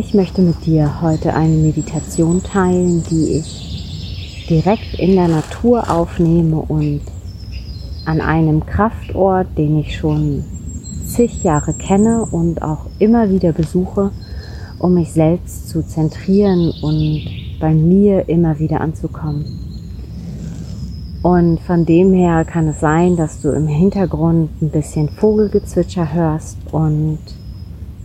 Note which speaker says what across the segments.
Speaker 1: Ich möchte mit dir heute eine Meditation teilen, die ich direkt in der Natur aufnehme und an einem Kraftort, den ich schon zig Jahre kenne und auch immer wieder besuche, um mich selbst zu zentrieren und bei mir immer wieder anzukommen. Und von dem her kann es sein, dass du im Hintergrund ein bisschen Vogelgezwitscher hörst und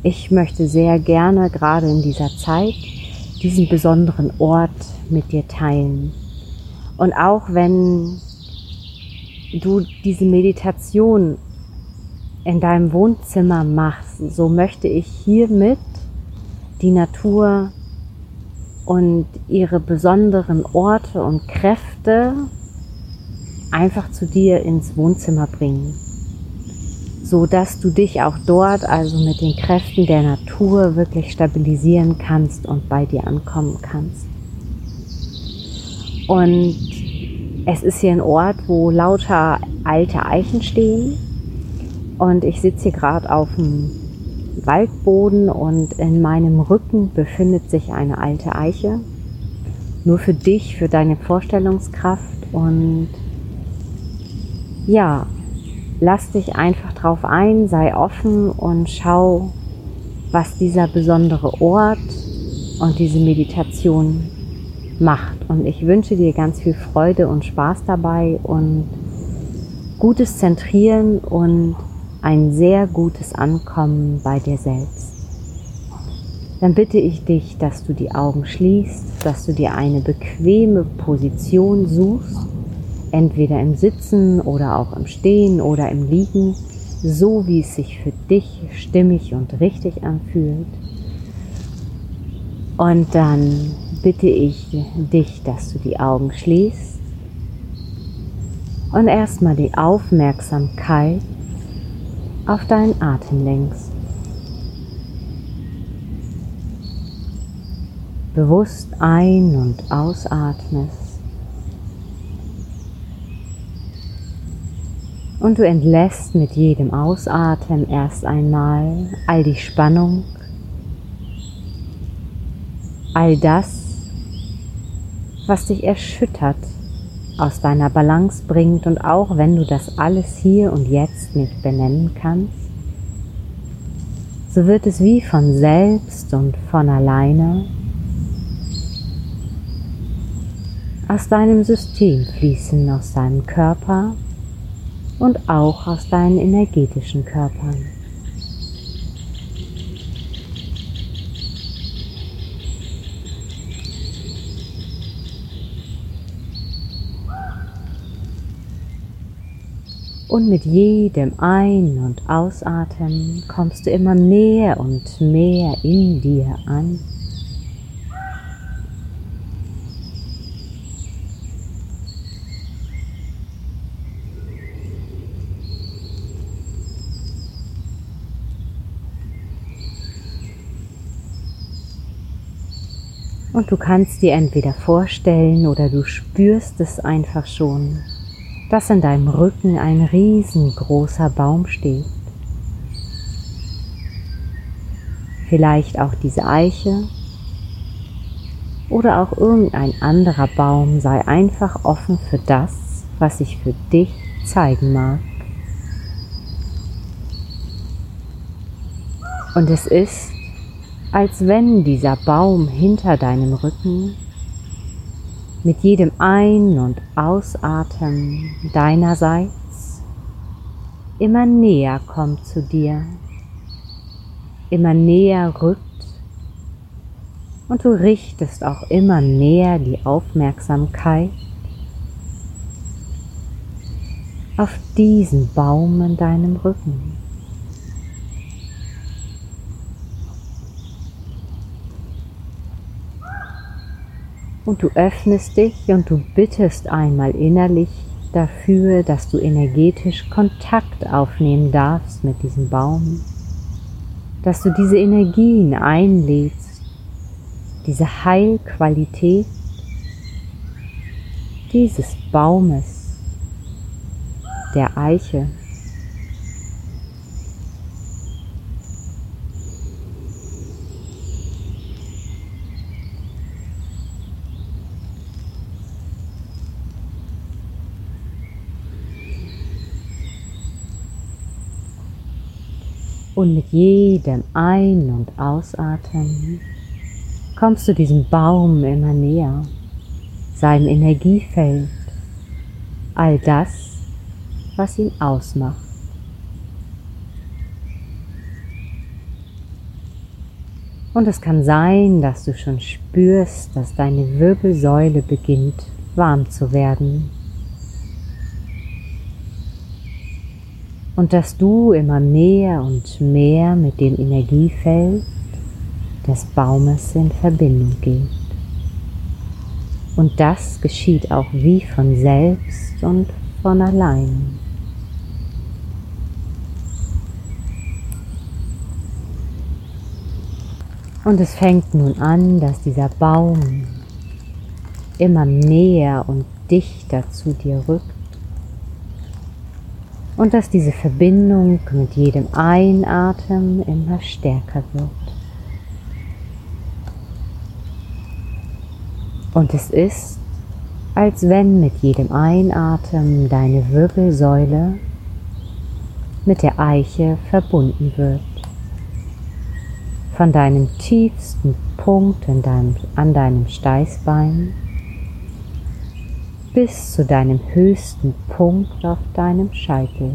Speaker 1: ich möchte sehr gerne gerade in dieser Zeit diesen besonderen Ort mit dir teilen. Und auch wenn du diese Meditation in deinem Wohnzimmer machst, so möchte ich hiermit die Natur und ihre besonderen Orte und Kräfte einfach zu dir ins Wohnzimmer bringen so dass du dich auch dort also mit den Kräften der Natur wirklich stabilisieren kannst und bei dir ankommen kannst. Und es ist hier ein Ort, wo lauter alte Eichen stehen und ich sitze hier gerade auf dem Waldboden und in meinem Rücken befindet sich eine alte Eiche. Nur für dich, für deine Vorstellungskraft und ja, lass dich einfach drauf ein, sei offen und schau, was dieser besondere Ort und diese Meditation macht. Und ich wünsche dir ganz viel Freude und Spaß dabei und gutes Zentrieren und ein sehr gutes Ankommen bei dir selbst. Dann bitte ich dich, dass du die Augen schließt, dass du dir eine bequeme Position suchst entweder im Sitzen oder auch im Stehen oder im Liegen, so wie es sich für dich stimmig und richtig anfühlt. Und dann bitte ich dich, dass du die Augen schließt und erstmal die Aufmerksamkeit auf deinen Atem lenkst. Bewusst ein- und ausatmest. Und du entlässt mit jedem Ausatmen erst einmal all die Spannung, all das, was dich erschüttert, aus deiner Balance bringt und auch wenn du das alles hier und jetzt nicht benennen kannst, so wird es wie von selbst und von alleine aus deinem System fließen, aus deinem Körper und auch aus deinen energetischen Körpern. Und mit jedem Ein- und Ausatmen kommst du immer mehr und mehr in dir an. Und du kannst dir entweder vorstellen oder du spürst es einfach schon, dass in deinem Rücken ein riesengroßer Baum steht. Vielleicht auch diese Eiche oder auch irgendein anderer Baum sei einfach offen für das, was sich für dich zeigen mag. Und es ist, als wenn dieser Baum hinter deinem Rücken mit jedem Ein- und Ausatmen deinerseits immer näher kommt zu dir, immer näher rückt und du richtest auch immer mehr die Aufmerksamkeit auf diesen Baum in deinem Rücken. Und du öffnest dich und du bittest einmal innerlich dafür, dass du energetisch Kontakt aufnehmen darfst mit diesem Baum, dass du diese Energien einlädst, diese Heilqualität dieses Baumes, der Eiche. Und mit jedem Ein- und Ausatmen kommst du diesem Baum immer näher, seinem Energiefeld, all das, was ihn ausmacht. Und es kann sein, dass du schon spürst, dass deine Wirbelsäule beginnt warm zu werden. Und dass du immer mehr und mehr mit dem Energiefeld des Baumes in Verbindung gehst. Und das geschieht auch wie von selbst und von allein. Und es fängt nun an, dass dieser Baum immer näher und dichter zu dir rückt und dass diese Verbindung mit jedem Einatmen immer stärker wird. Und es ist, als wenn mit jedem Einatmen deine Wirbelsäule mit der Eiche verbunden wird von deinem tiefsten Punkt in deinem, an deinem Steißbein bis zu deinem höchsten Punkt auf deinem Scheitel.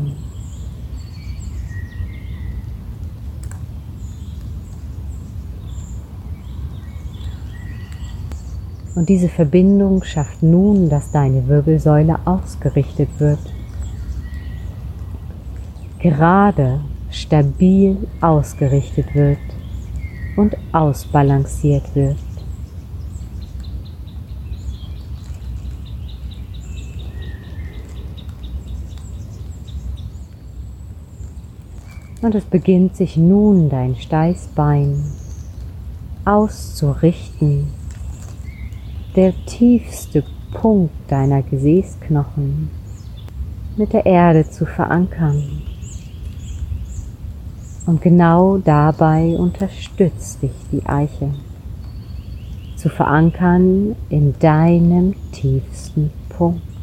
Speaker 1: Und diese Verbindung schafft nun, dass deine Wirbelsäule ausgerichtet wird. Gerade, stabil ausgerichtet wird und ausbalanciert wird. Und es beginnt sich nun dein Steißbein auszurichten. Der tiefste Punkt deiner Gesäßknochen mit der Erde zu verankern. Und genau dabei unterstützt dich die Eiche zu verankern in deinem tiefsten Punkt.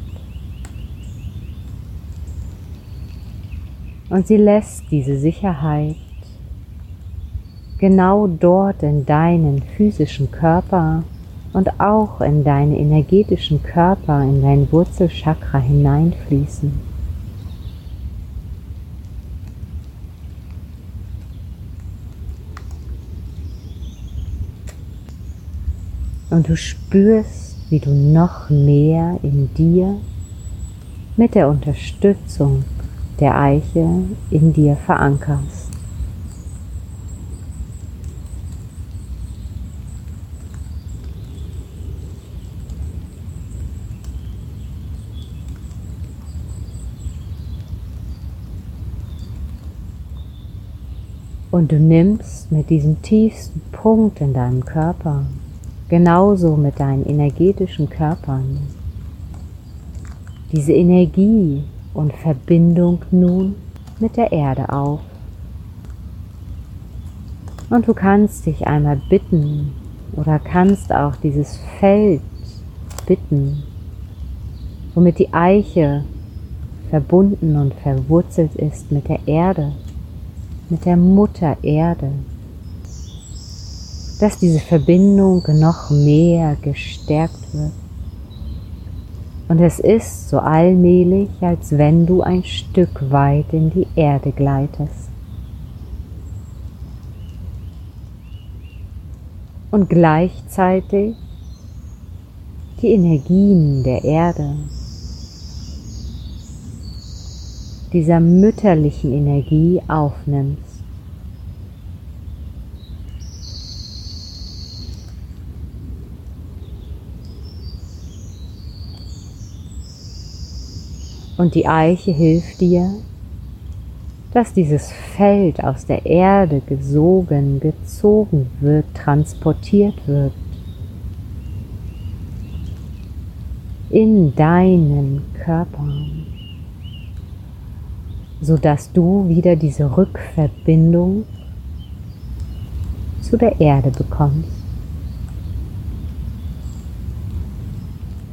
Speaker 1: Und sie lässt diese Sicherheit genau dort in deinen physischen Körper und auch in deinen energetischen Körper, in dein Wurzelchakra hineinfließen. und du spürst, wie du noch mehr in dir mit der Unterstützung der Eiche in dir verankerst. Und du nimmst mit diesem tiefsten Punkt in deinem Körper Genauso mit deinen energetischen Körpern. Diese Energie und Verbindung nun mit der Erde auf. Und du kannst dich einmal bitten oder kannst auch dieses Feld bitten, womit die Eiche verbunden und verwurzelt ist mit der Erde, mit der Mutter Erde dass diese Verbindung noch mehr gestärkt wird. Und es ist so allmählich, als wenn du ein Stück weit in die Erde gleitest. Und gleichzeitig die Energien der Erde, dieser mütterlichen Energie aufnimmst. Und die Eiche hilft dir, dass dieses Feld aus der Erde gesogen, gezogen wird, transportiert wird in deinen Körper, sodass du wieder diese Rückverbindung zu der Erde bekommst.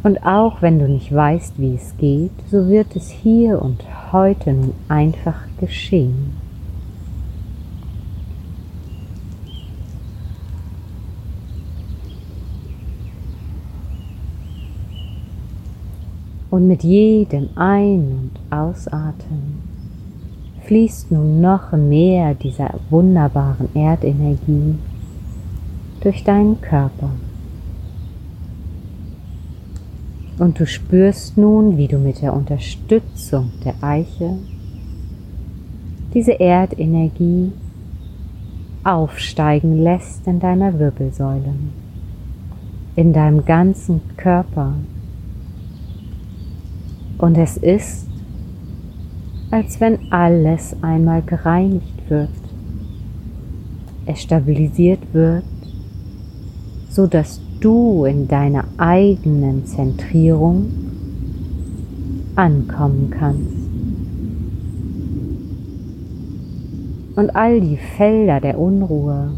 Speaker 1: Und auch wenn du nicht weißt, wie es geht, so wird es hier und heute nun einfach geschehen. Und mit jedem Ein- und Ausatmen fließt nun noch mehr dieser wunderbaren Erdenergie durch deinen Körper. Und du spürst nun, wie du mit der Unterstützung der Eiche diese Erdenergie aufsteigen lässt in deiner Wirbelsäule, in deinem ganzen Körper. Und es ist, als wenn alles einmal gereinigt wird, es stabilisiert wird, so dass du in deiner eigenen Zentrierung ankommen kannst. Und all die Felder der Unruhe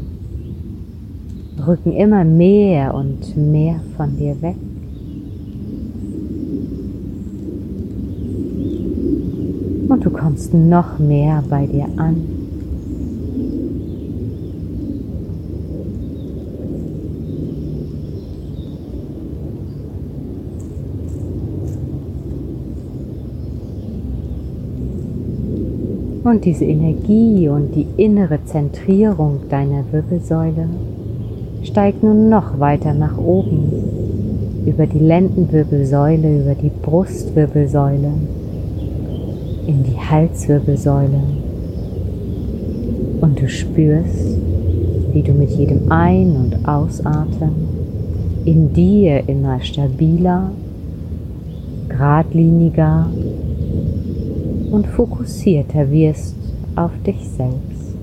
Speaker 1: rücken immer mehr und mehr von dir weg. Und du kommst noch mehr bei dir an. Und diese Energie und die innere Zentrierung deiner Wirbelsäule steigt nun noch weiter nach oben, über die Lendenwirbelsäule, über die Brustwirbelsäule, in die Halswirbelsäule. Und du spürst, wie du mit jedem Ein- und Ausatmen in dir immer stabiler, geradliniger und fokussierter wirst auf dich selbst.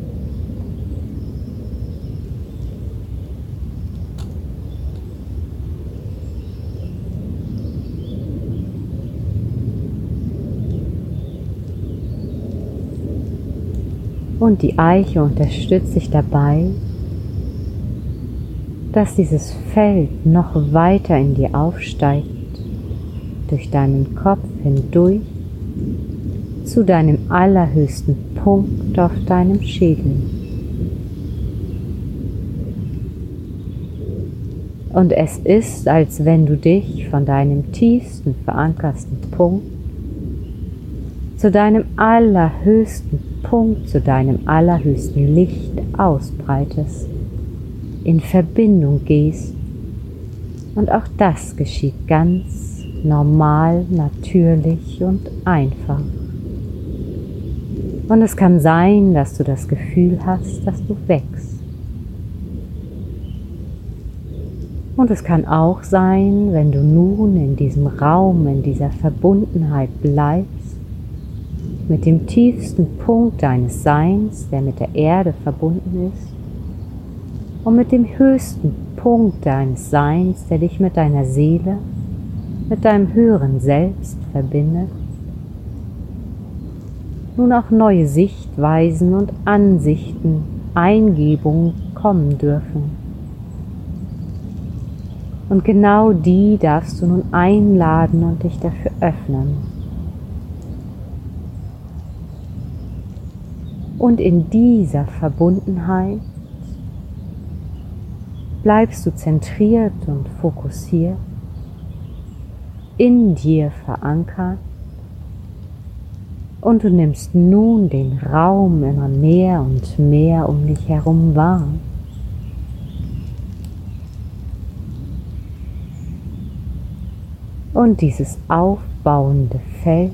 Speaker 1: Und die Eiche unterstützt dich dabei, dass dieses Feld noch weiter in dir aufsteigt, durch deinen Kopf hindurch zu deinem allerhöchsten Punkt auf deinem Schädel. Und es ist, als wenn du dich von deinem tiefsten verankersten Punkt zu deinem allerhöchsten Punkt, zu deinem allerhöchsten Licht ausbreitest, in Verbindung gehst. Und auch das geschieht ganz normal, natürlich und einfach. Und es kann sein, dass du das Gefühl hast, dass du wächst. Und es kann auch sein, wenn du nun in diesem Raum, in dieser Verbundenheit bleibst, mit dem tiefsten Punkt deines Seins, der mit der Erde verbunden ist, und mit dem höchsten Punkt deines Seins, der dich mit deiner Seele, mit deinem höheren Selbst verbindet, nun auch neue Sichtweisen und Ansichten, Eingebungen kommen dürfen. Und genau die darfst du nun einladen und dich dafür öffnen. Und in dieser Verbundenheit bleibst du zentriert und fokussiert, in dir verankert und du nimmst nun den Raum immer mehr und mehr um dich herum wahr. Und dieses aufbauende Feld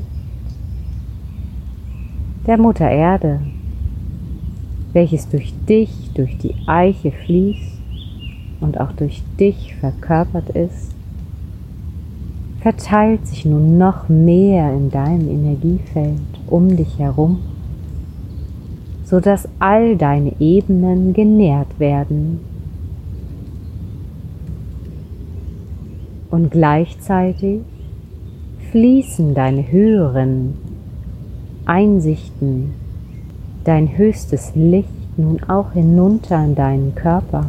Speaker 1: der Mutter Erde, welches durch dich, durch die Eiche fließt und auch durch dich verkörpert ist, verteilt sich nun noch mehr in deinem Energiefeld um dich herum, sodass all deine Ebenen genährt werden. Und gleichzeitig fließen deine höheren Einsichten, dein höchstes Licht nun auch hinunter in deinen Körper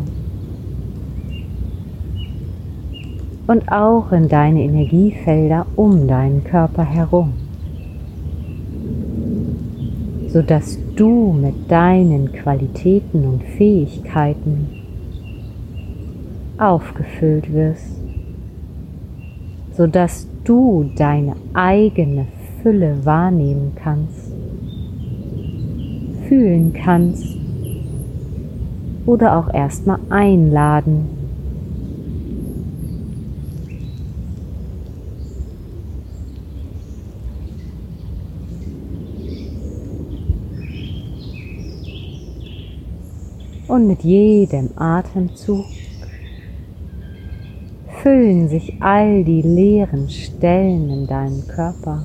Speaker 1: und auch in deine Energiefelder um deinen Körper herum sodass du mit deinen Qualitäten und Fähigkeiten aufgefüllt wirst, sodass du deine eigene Fülle wahrnehmen kannst, fühlen kannst oder auch erstmal einladen. Und mit jedem Atemzug füllen sich all die leeren Stellen in deinem Körper,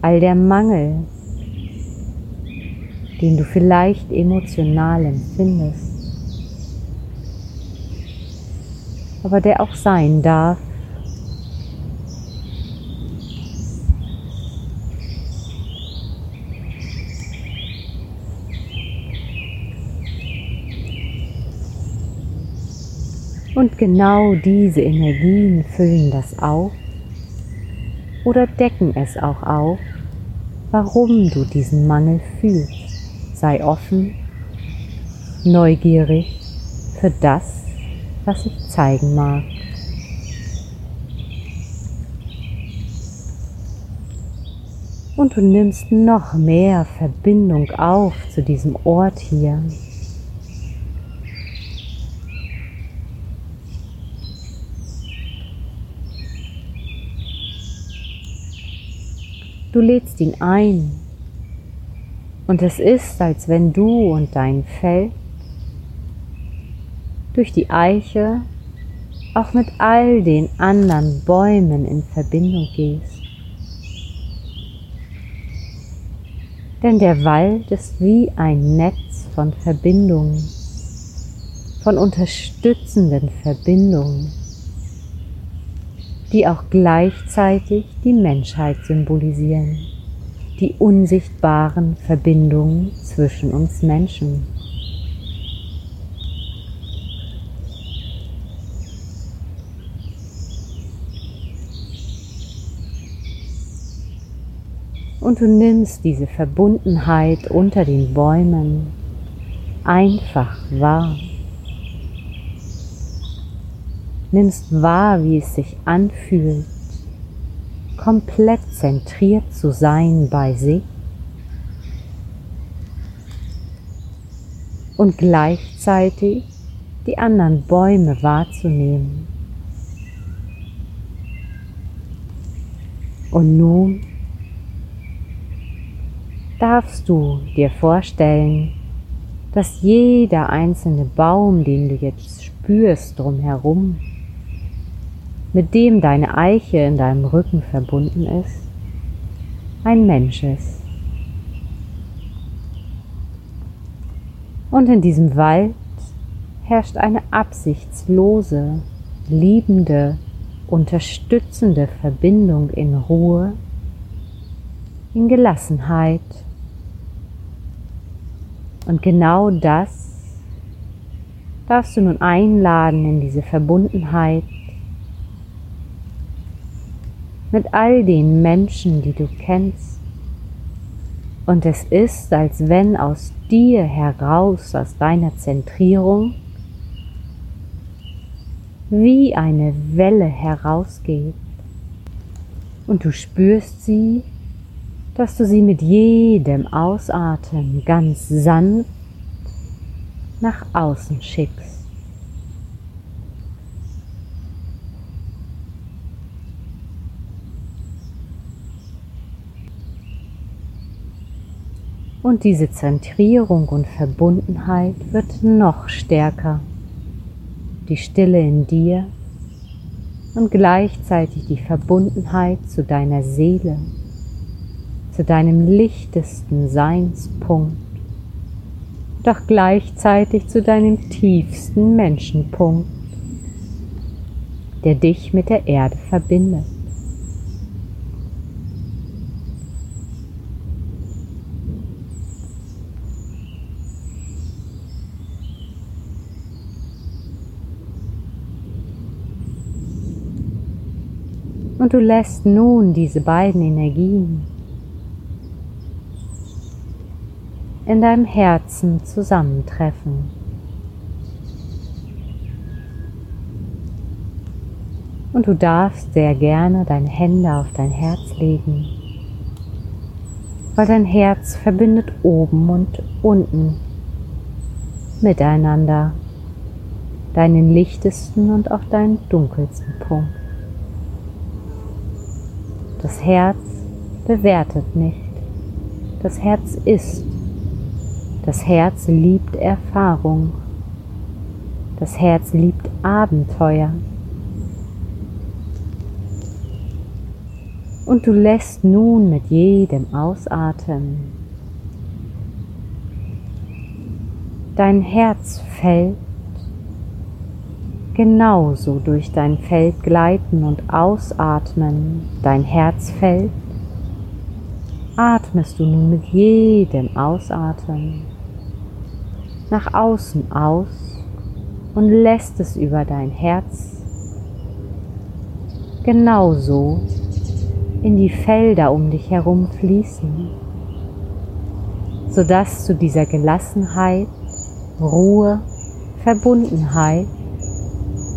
Speaker 1: all der Mangel, den du vielleicht emotional empfindest, aber der auch sein darf. Und genau diese Energien füllen das auf oder decken es auch auf, warum du diesen Mangel fühlst. Sei offen, neugierig für das, was ich zeigen mag. Und du nimmst noch mehr Verbindung auf zu diesem Ort hier. Du lädst ihn ein und es ist, als wenn du und dein Feld durch die Eiche auch mit all den anderen Bäumen in Verbindung gehst. Denn der Wald ist wie ein Netz von Verbindungen, von unterstützenden Verbindungen, die auch gleichzeitig die Menschheit symbolisieren die unsichtbaren Verbindungen zwischen uns Menschen. Und du nimmst diese Verbundenheit unter den Bäumen einfach wahr. Nimmst wahr, wie es sich anfühlt, komplett zentriert zu sein bei sich und gleichzeitig die anderen Bäume wahrzunehmen. Und nun darfst du dir vorstellen, dass jeder einzelne Baum, den du jetzt spürst drumherum, mit dem deine Eiche in deinem Rücken verbunden ist, ein Mensch ist. Und in diesem Wald herrscht eine absichtslose, liebende, unterstützende Verbindung in Ruhe, in Gelassenheit. Und genau das darfst du nun einladen in diese Verbundenheit mit all den Menschen, die du kennst. Und es ist, als wenn aus dir heraus, aus deiner Zentrierung, wie eine Welle herausgeht. Und du spürst sie, dass du sie mit jedem Ausatmen ganz sanft nach außen schickst. Und diese Zentrierung und Verbundenheit wird noch stärker. Die Stille in dir und gleichzeitig die Verbundenheit zu deiner Seele, zu deinem lichtesten Seinspunkt, doch gleichzeitig zu deinem tiefsten Menschenpunkt, der dich mit der Erde verbindet. Du lässt nun diese beiden Energien in deinem Herzen zusammentreffen. Und du darfst sehr gerne deine Hände auf dein Herz legen, weil dein Herz verbindet oben und unten miteinander deinen lichtesten und auch deinen dunkelsten Punkt. Das Herz bewertet nicht. Das Herz ist. Das Herz liebt Erfahrung. Das Herz liebt Abenteuer. Und du lässt nun mit jedem Ausatmen dein Herzfeld genauso durch dein Feld gleiten und ausatmen, dein Herzfeld, atmest du nun mit jedem Ausatmen nach außen aus und lässt es über dein Herz genauso in die Felder um dich herum fließen, sodass zu dieser Gelassenheit, Ruhe, Verbundenheit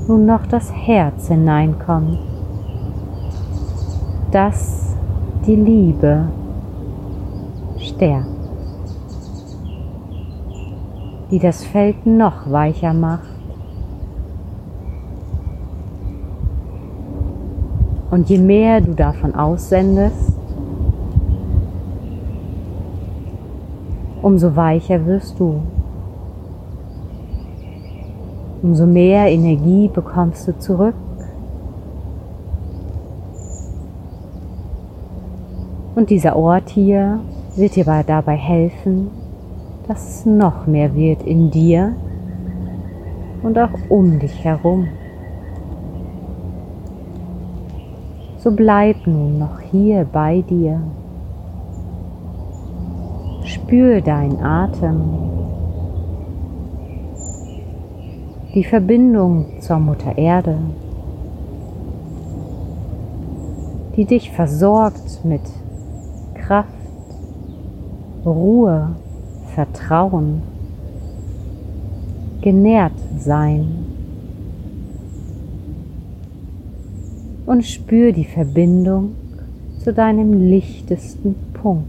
Speaker 1: nun noch das Herz hineinkommt, das die Liebe stärkt, die das Feld noch weicher macht. Und je mehr du davon aussendest, umso weicher wirst du. Umso mehr Energie bekommst du zurück. Und dieser Ort hier wird dir dabei helfen, dass es noch mehr wird in dir und auch um dich herum. So bleib nun noch hier bei dir. Spür deinen Atem. Die Verbindung zur Mutter Erde, die dich versorgt mit Kraft, Ruhe, Vertrauen, genährt sein. Und spür die Verbindung zu deinem lichtesten Punkt,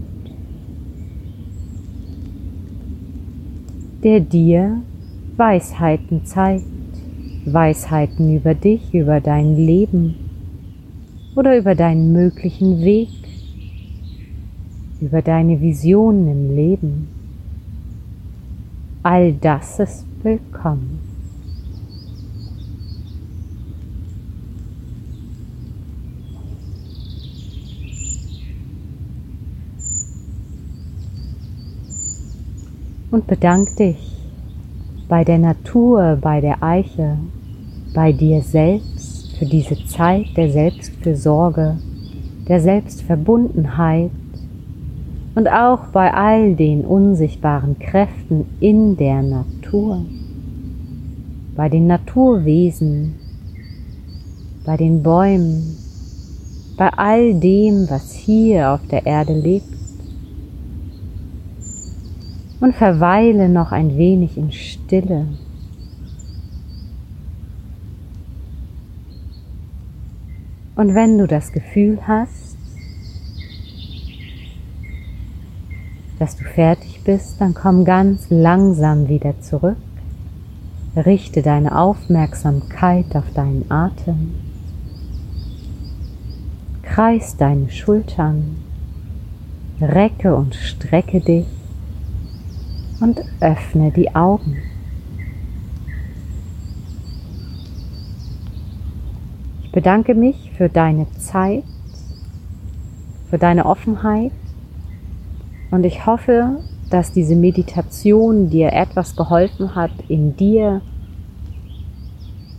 Speaker 1: der dir Weisheiten zeigt, Weisheiten über dich, über dein Leben oder über deinen möglichen Weg, über deine Visionen im Leben. All das ist willkommen. Und bedank dich bei der Natur, bei der Eiche, bei dir selbst für diese Zeit der Selbstfürsorge, der Selbstverbundenheit und auch bei all den unsichtbaren Kräften in der Natur, bei den Naturwesen, bei den Bäumen, bei all dem, was hier auf der Erde lebt und verweile noch ein wenig in Stille. Und wenn du das Gefühl hast, dass du fertig bist, dann komm ganz langsam wieder zurück. Richte deine Aufmerksamkeit auf deinen Atem. Kreis deine Schultern. Recke und strecke dich und öffne die Augen. Ich bedanke mich für deine Zeit, für deine Offenheit und ich hoffe, dass diese Meditation dir etwas geholfen hat, in dir,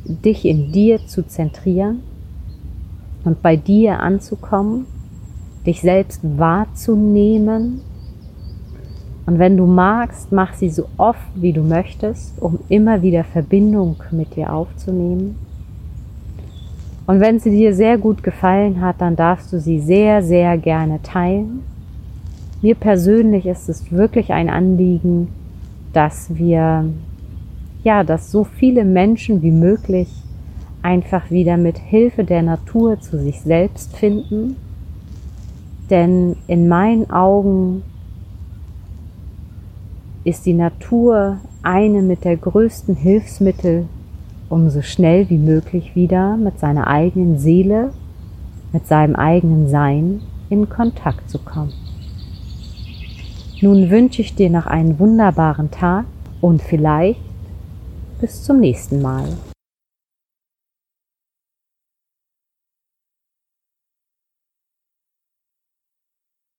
Speaker 1: dich in dir zu zentrieren und bei dir anzukommen, dich selbst wahrzunehmen und wenn du magst, mach sie so oft wie du möchtest, um immer wieder Verbindung mit dir aufzunehmen. Und wenn sie dir sehr gut gefallen hat, dann darfst du sie sehr, sehr gerne teilen. Mir persönlich ist es wirklich ein Anliegen, dass wir, ja, dass so viele Menschen wie möglich einfach wieder mit Hilfe der Natur zu sich selbst finden. Denn in meinen Augen ist die Natur eine mit der größten Hilfsmittel, um so schnell wie möglich wieder mit seiner eigenen Seele, mit seinem eigenen Sein in Kontakt zu kommen. Nun wünsche ich dir noch einen wunderbaren Tag und vielleicht bis zum nächsten Mal.